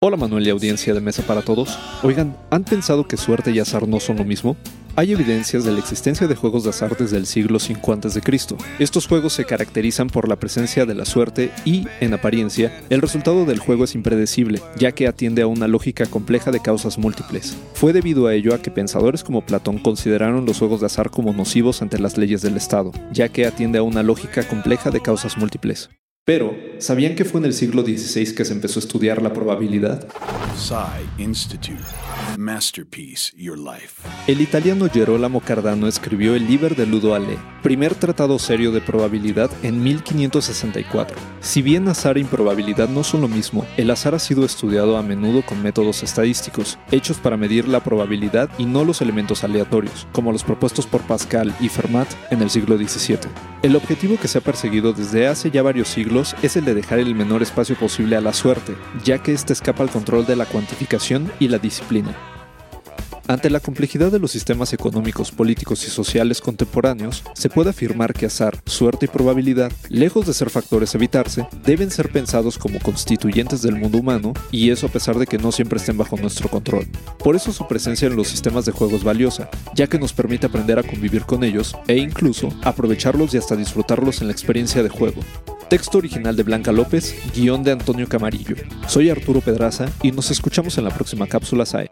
Hola Manuel y audiencia de Mesa para Todos. Oigan, ¿han pensado que suerte y azar no son lo mismo? Hay evidencias de la existencia de juegos de azar desde el siglo V a.C. Estos juegos se caracterizan por la presencia de la suerte y, en apariencia, el resultado del juego es impredecible, ya que atiende a una lógica compleja de causas múltiples. Fue debido a ello a que pensadores como Platón consideraron los juegos de azar como nocivos ante las leyes del Estado, ya que atiende a una lógica compleja de causas múltiples. Pero, ¿sabían que fue en el siglo XVI que se empezó a estudiar la probabilidad? Institute. Masterpiece Your Life. El italiano Gerolamo Cardano escribió el Liber de Ludo Ale, primer tratado serio de probabilidad en 1564. Si bien azar e improbabilidad no son lo mismo, el azar ha sido estudiado a menudo con métodos estadísticos, hechos para medir la probabilidad y no los elementos aleatorios, como los propuestos por Pascal y Fermat en el siglo XVII. El objetivo que se ha perseguido desde hace ya varios siglos es el de dejar el menor espacio posible a la suerte, ya que ésta escapa al control de la cuantificación y la disciplina. Ante la complejidad de los sistemas económicos, políticos y sociales contemporáneos, se puede afirmar que azar, suerte y probabilidad, lejos de ser factores a evitarse, deben ser pensados como constituyentes del mundo humano, y eso a pesar de que no siempre estén bajo nuestro control. Por eso su presencia en los sistemas de juego es valiosa, ya que nos permite aprender a convivir con ellos e incluso aprovecharlos y hasta disfrutarlos en la experiencia de juego. Texto original de Blanca López, guion de Antonio Camarillo. Soy Arturo Pedraza y nos escuchamos en la próxima cápsula SAE.